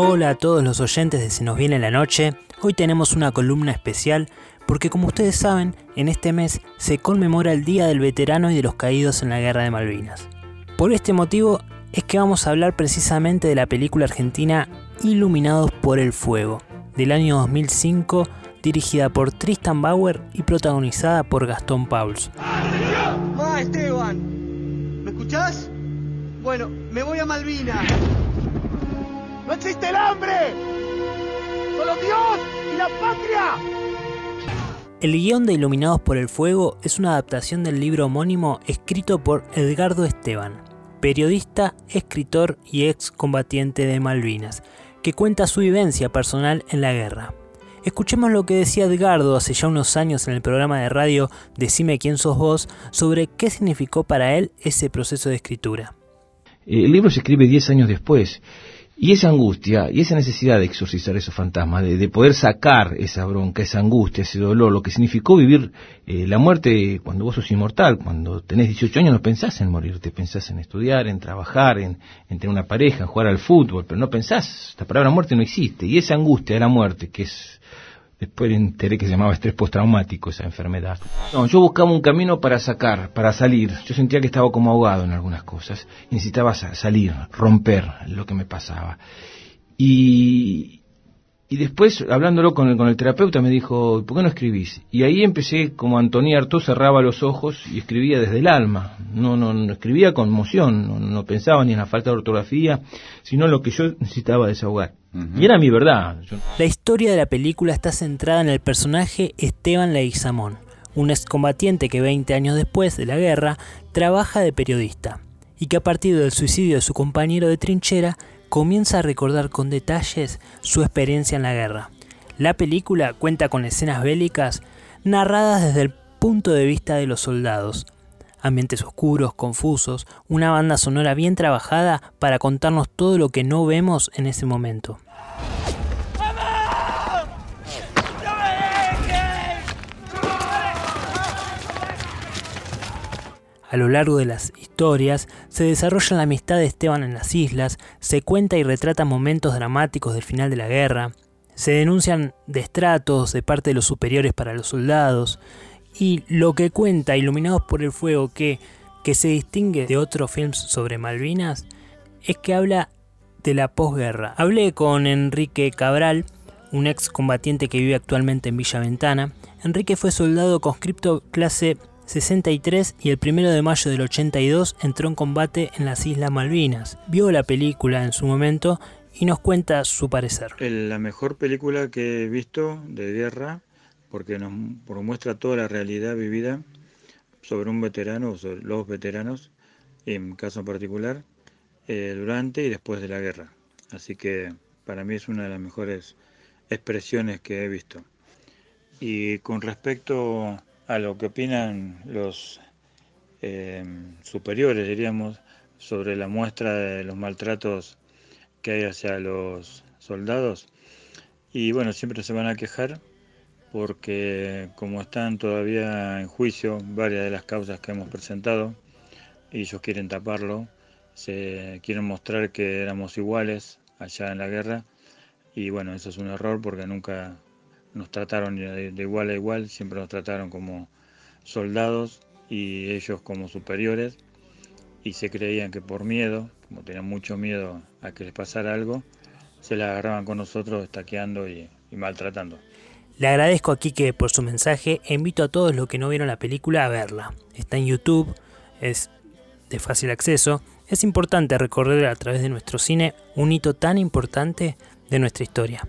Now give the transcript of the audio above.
Hola a todos los oyentes de Se nos viene la noche. Hoy tenemos una columna especial porque como ustedes saben, en este mes se conmemora el Día del Veterano y de los Caídos en la Guerra de Malvinas. Por este motivo es que vamos a hablar precisamente de la película argentina Iluminados por el Fuego, del año 2005, dirigida por Tristan Bauer y protagonizada por Gastón Pauls. ¡Ma, Esteban! ¿Me escuchás? Bueno, me voy a Malvinas. ¡No existe el hambre! ¡Solo Dios y la patria! El guion de Iluminados por el Fuego es una adaptación del libro homónimo escrito por Edgardo Esteban, periodista, escritor y ex combatiente de Malvinas, que cuenta su vivencia personal en la guerra. Escuchemos lo que decía Edgardo hace ya unos años en el programa de radio Decime quién sos vos sobre qué significó para él ese proceso de escritura. El libro se escribe 10 años después y esa angustia y esa necesidad de exorcizar esos fantasmas, de, poder sacar esa bronca, esa angustia, ese dolor, lo que significó vivir eh, la muerte cuando vos sos inmortal, cuando tenés 18 años no pensás en morirte, pensás en estudiar, en trabajar, en, en tener una pareja, en jugar al fútbol, pero no pensás, la palabra muerte no existe. Y esa angustia de la muerte, que es Después enteré que se llamaba estrés postraumático esa enfermedad. No, yo buscaba un camino para sacar, para salir. Yo sentía que estaba como ahogado en algunas cosas. Necesitaba salir, romper lo que me pasaba. Y, y después, hablándolo con el, con el terapeuta, me dijo, ¿por qué no escribís? Y ahí empecé, como Antonio Artaud, cerraba los ojos y escribía desde el alma. No, no, no escribía con emoción, no, pensaba ni en la falta de ortografía, sino en lo que yo necesitaba desahogar. Y era mi verdad. La historia de la película está centrada en el personaje Esteban Leguizamón, un excombatiente que 20 años después de la guerra trabaja de periodista y que a partir del suicidio de su compañero de trinchera comienza a recordar con detalles su experiencia en la guerra. La película cuenta con escenas bélicas narradas desde el punto de vista de los soldados. Ambientes oscuros, confusos, una banda sonora bien trabajada para contarnos todo lo que no vemos en ese momento. A lo largo de las se desarrolla la amistad de Esteban en las islas, se cuenta y retrata momentos dramáticos del final de la guerra, se denuncian destratos de parte de los superiores para los soldados, y lo que cuenta Iluminados por el Fuego que, que se distingue de otros films sobre Malvinas es que habla de la posguerra. Hablé con Enrique Cabral, un ex combatiente que vive actualmente en Villa Ventana. Enrique fue soldado conscripto clase 63 y el 1 de mayo del 82 entró en combate en las Islas Malvinas. Vio la película en su momento y nos cuenta su parecer. La mejor película que he visto de guerra porque nos muestra toda la realidad vivida sobre un veterano sobre los veteranos, en caso particular, eh, durante y después de la guerra. Así que para mí es una de las mejores expresiones que he visto. Y con respecto a lo que opinan los eh, superiores, diríamos, sobre la muestra de los maltratos que hay hacia los soldados. Y bueno, siempre se van a quejar porque como están todavía en juicio varias de las causas que hemos presentado, y ellos quieren taparlo, se quieren mostrar que éramos iguales allá en la guerra, y bueno, eso es un error porque nunca nos trataron de, igual a igual, siempre nos trataron como soldados y ellos como superiores y se creían que por miedo, como tenían mucho miedo a que les pasara algo, se la agarraban con nosotros estaqueando y, y maltratando. Le agradezco a Kike por su mensaje e invito a todos los que no vieron la película a verla. Está en YouTube, es de fácil acceso. Es importante recorrer a través de nuestro cine un hito tan importante de nuestra historia.